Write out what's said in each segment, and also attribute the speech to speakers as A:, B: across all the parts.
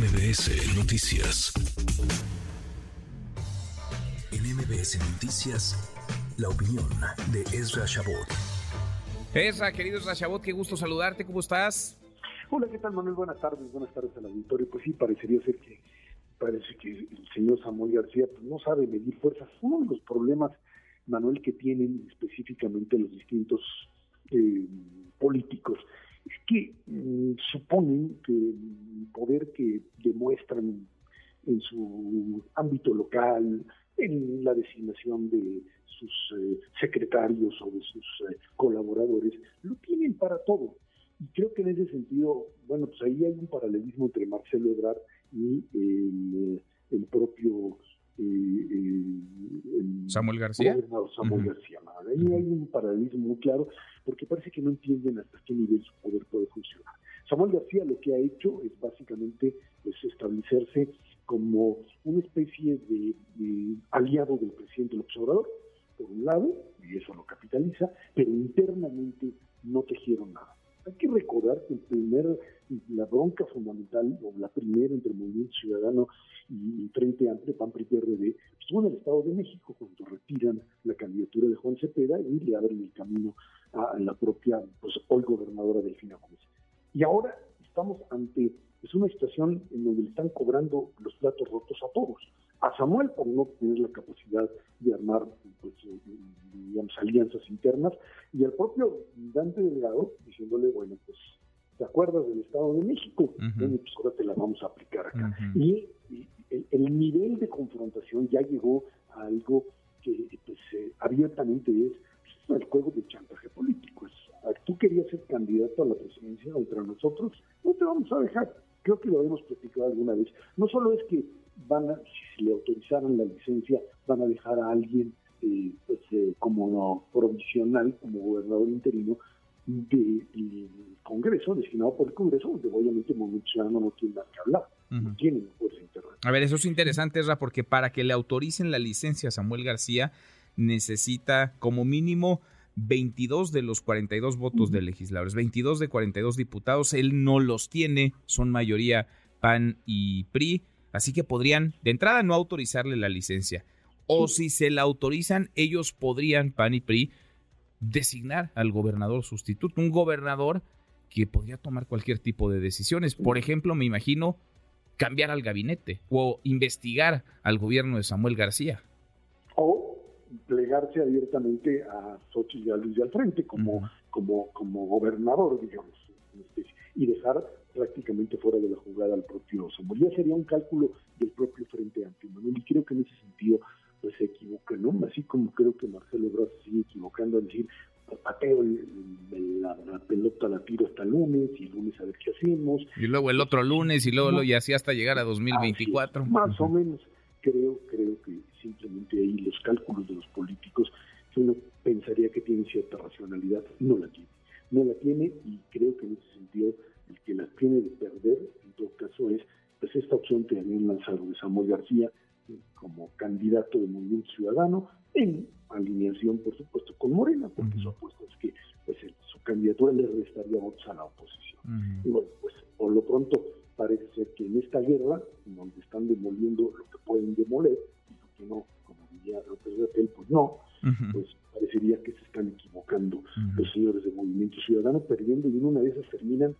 A: MBS Noticias. En MBS Noticias, la opinión de Ezra Shabot.
B: Ezra, querido Ezra Shabot, qué gusto saludarte, ¿cómo estás?
C: Hola, ¿qué tal, Manuel? Buenas tardes, buenas tardes al auditorio. Pues sí, parecería ser que parece que el señor Samuel García pues, no sabe medir fuerzas. Uno de los problemas, Manuel, que tienen específicamente los distintos eh, políticos es que mm, suponen que el poder que demuestran en su ámbito local, en la designación de sus eh, secretarios o de sus eh, colaboradores, lo tienen para todo. Y creo que en ese sentido, bueno, pues ahí hay un paralelismo entre Marcelo Ebrard y el, el propio
B: Samuel García.
C: Samuel García. Ahí hay un paralelismo muy claro porque parece que no entienden hasta qué nivel su poder puede funcionar. Samuel García lo que ha hecho es básicamente pues, establecerse como una especie de, aliado del presidente López Obrador, por un lado, y eso lo capitaliza, pero internamente no tejieron nada. Hay que recordar que el primer, la bronca fundamental, o la primera entre el Movimiento Ciudadano y Frente Amplio, PAN, PRI, PRD, estuvo en el Estado de México cuando retiran la candidatura de Juan Cepeda y le abren el camino a la propia, pues hoy gobernadora Delfina Gómez. Y ahora estamos ante pues, una situación en donde le están cobrando los platos rotos a todos. A Samuel por no tener la capacidad de armar pues, eh, digamos, alianzas internas y al propio Dante Delgado diciéndole, bueno, pues ¿te acuerdas del Estado de México? Bueno, pues ahora te la vamos a aplicar acá. Y, el, nivel de confrontación ya llegó a algo que pues, eh, abiertamente es el juego de chantaje político. Es, ah, tú querías ser candidato a la presidencia contra nosotros, no te vamos a dejar. Creo que lo habíamos platicado alguna vez. No solo es que van a, si le autorizaran la licencia, van a dejar a alguien eh, pues, eh, como provisional, como gobernador interino del Congreso, designado por el Congreso, donde obviamente el Movimiento Ciudadano no tiene nada que hablar, no tiene fuerza interna.
B: A ver, eso es interesante, Ra, porque para que le autoricen la licencia a Samuel García, necesita como mínimo 22 de los 42 votos de legisladores, 22 de 42 diputados, él no los tiene, son mayoría PAN y PRI, así que podrían de entrada no autorizarle la licencia. O si se la autorizan, ellos podrían, PAN y PRI, designar al gobernador sustituto, un gobernador que podría tomar cualquier tipo de decisiones. Por ejemplo, me imagino cambiar al gabinete o investigar al gobierno de Samuel García.
C: O plegarse abiertamente a Xochitl y al frente como, como, como gobernador, digamos, y dejar prácticamente fuera de la jugada al propio Samuel. Ya sería un cálculo del propio Frente Amplio, y creo que en ese sentido pues se equivoca, ¿no? Así como creo que Marcelo Ebrard se sigue equivocando al decir, pateo la, pelota, la tiro hasta el lunes y el lunes a ver qué hacemos.
B: Y luego el otro lunes y luego y así hasta llegar a 2024.
C: más o menos creo, creo que simplemente ahí los cálculos de los políticos, que uno pensaría que tienen cierta racionalidad, no la tiene. No la tiene y creo que en ese sentido el que la tiene de perder, en todo caso, es pues esta opción que habían lanzado de Samuel García eh, como candidato de Movimiento Ciudadano, en alineación, por supuesto, con Morena, porque su apuesta es que pues, su candidatura le restaría votos a la oposición. Y bueno, pues por lo pronto parece ser que en esta guerra, donde están demoliendo lo que pueden demoler, y lo que no, como diría López Gatel, pues no, pues parecería que se están equivocando los señores de Movimiento Ciudadano, perdiendo y en una de esas terminan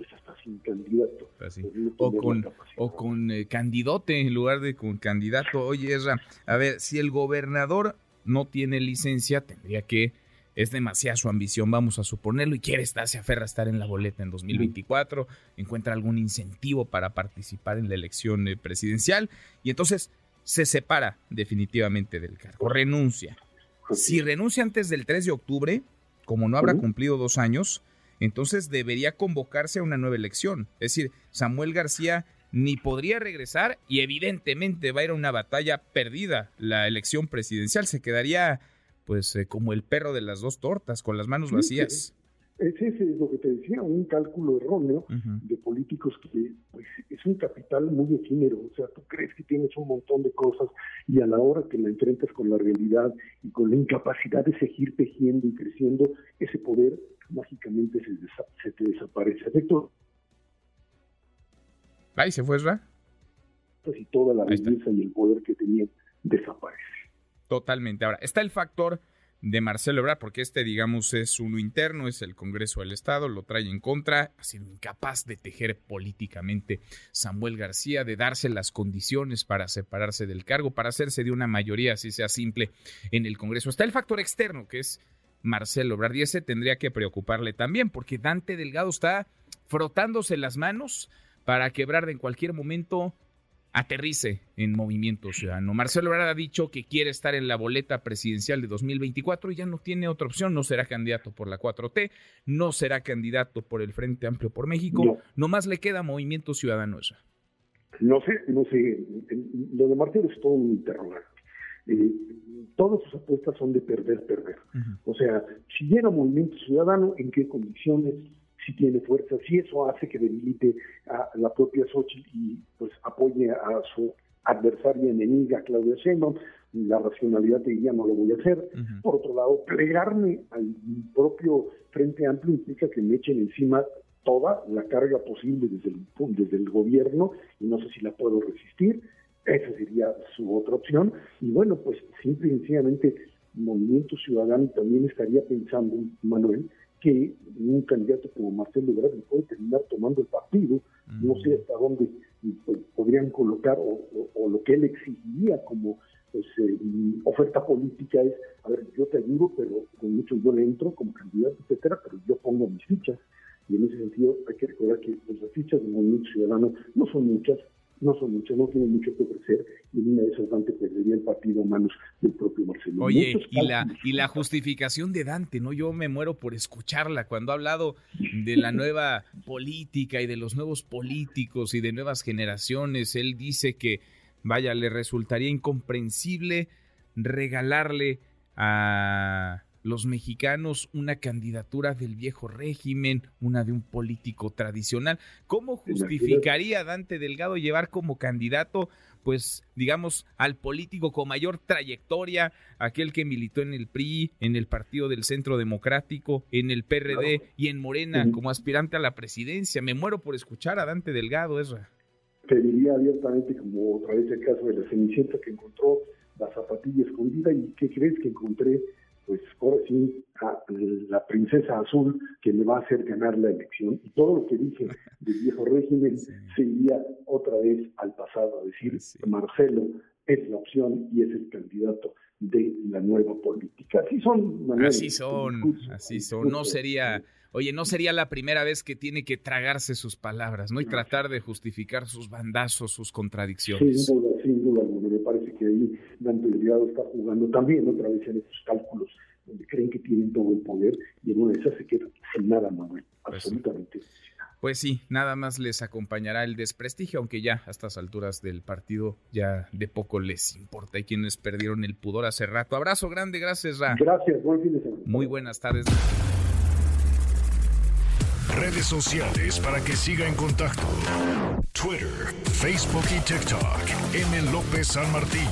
C: pues hasta sin candidato.
B: Pues o con, o con eh, candidote en lugar de con candidato. Oye, Ezra, a ver, si el gobernador no tiene licencia, tendría que es demasiada su ambición, vamos a suponerlo, y quiere estar, se aferra a estar en la boleta en 2024, encuentra algún incentivo para participar en la elección eh, presidencial, y entonces se separa definitivamente del cargo, renuncia. Si renuncia antes del 3 de octubre, como no habrá cumplido dos años, entonces debería convocarse a una nueva elección. Es decir, Samuel García ni podría regresar y evidentemente va a ir a una batalla perdida la elección presidencial. Se quedaría pues eh, como el perro de las dos tortas, con las manos vacías.
C: Ese es lo que te decía, un cálculo erróneo de políticos que pues, es un capital muy efímero, o sea, tú crees que tienes un montón de cosas y a la hora que la enfrentas con la realidad y con la incapacidad de seguir tejiendo y creciendo, ese poder mágicamente se, se te desaparece.
B: Ahí se fue, ¿verdad?
C: Pues y toda la belleza y el poder que tenía desaparece.
B: Totalmente. Ahora, está el factor de Marcelo Ebrard, porque este, digamos, es uno interno, es el Congreso del Estado, lo trae en contra, ha sido incapaz de tejer políticamente Samuel García, de darse las condiciones para separarse del cargo, para hacerse de una mayoría, así sea simple, en el Congreso. Está el factor externo, que es Marcelo Ebrard, y ese tendría que preocuparle también, porque Dante Delgado está frotándose las manos para quebrar en cualquier momento aterrice en Movimiento Ciudadano. Marcelo Ebrard ha dicho que quiere estar en la boleta presidencial de 2024 y ya no tiene otra opción, no será candidato por la 4T, no será candidato por el Frente Amplio por México, no. más le queda Movimiento Ciudadano eso.
C: No sé, no sé, lo de Marcelo es todo un interrogante. Eh, todas sus apuestas son de perder, perder. O sea, si llega Movimiento Ciudadano, ¿en qué condiciones? Si tiene fuerza, si eso hace que debilite a la propia Xochitl y pues apoye a su adversaria enemiga, Claudia Sheinbaum, la racionalidad te diría no lo voy a hacer. Por otro lado, plegarme al propio Frente Amplio implica que me echen encima toda la carga posible desde el, desde el gobierno y no sé si la puedo resistir. Esa sería su otra opción. Y bueno, pues simple y sencillamente Movimiento Ciudadano también estaría pensando, Manuel, que un candidato como Marcelo Ebrard puede terminar tomando el partido, no sé hasta dónde pues, podrían colocar o, lo que él exigiría como pues, eh, oferta política es, a ver, yo te ayudo, pero con mucho yo le entro como candidato, etcétera, pero yo pongo mis fichas. Y en ese sentido hay que recordar que pues, las fichas del Movimiento Ciudadano no son muchas, no son muchas, no tienen mucho que ofrecer y en una de esas Dante perdería el partido a manos del propio Marcelo.
B: Oye, y la, y la justificación de Dante, ¿no? Yo me muero por escucharla cuando ha hablado de la nueva política y de los nuevos políticos y de nuevas generaciones. Él dice que, vaya, le resultaría incomprensible regalarle a los mexicanos una candidatura del viejo régimen, una de un político tradicional. ¿Cómo justificaría Dante Delgado llevar como candidato, pues, digamos, al político con mayor trayectoria, aquel que militó en el PRI, en el Partido del Centro Democrático, en el PRD y en Morena como aspirante a la presidencia? Me muero por escuchar a Dante Delgado, eso.
C: Te diría abiertamente, como otra vez el caso de la Cenicienta que encontró la zapatilla escondida y ¿qué crees que encontré? Pues ahora sí, a la princesa azul que le va a hacer ganar la elección. Y todo lo que dije del viejo régimen se iría otra vez al pasado, a decir, Marcelo es la opción y es el candidato de la nueva política. Así son,
B: Así son, así son. No sería, oye, no sería la primera vez que tiene que tragarse sus palabras, ¿no? Y tratar de justificar sus bandazos, sus contradicciones.
C: Sin duda, sin duda Me parece que ahí Dante Delgado está jugando también otra vez en estos cálculos donde creen que tienen todo el poder y en una de esas se queda sin nada, Manuel, pues absolutamente.
B: Pues sí, nada más les acompañará el desprestigio, aunque ya a estas alturas del partido ya de poco les importa. Hay quienes perdieron el pudor hace rato. Abrazo grande, gracias, Ra.
C: Gracias, buen fin de semana.
B: Muy buenas tardes.
A: Redes sociales para que siga en contacto: Twitter, Facebook y TikTok. M. López San Martín.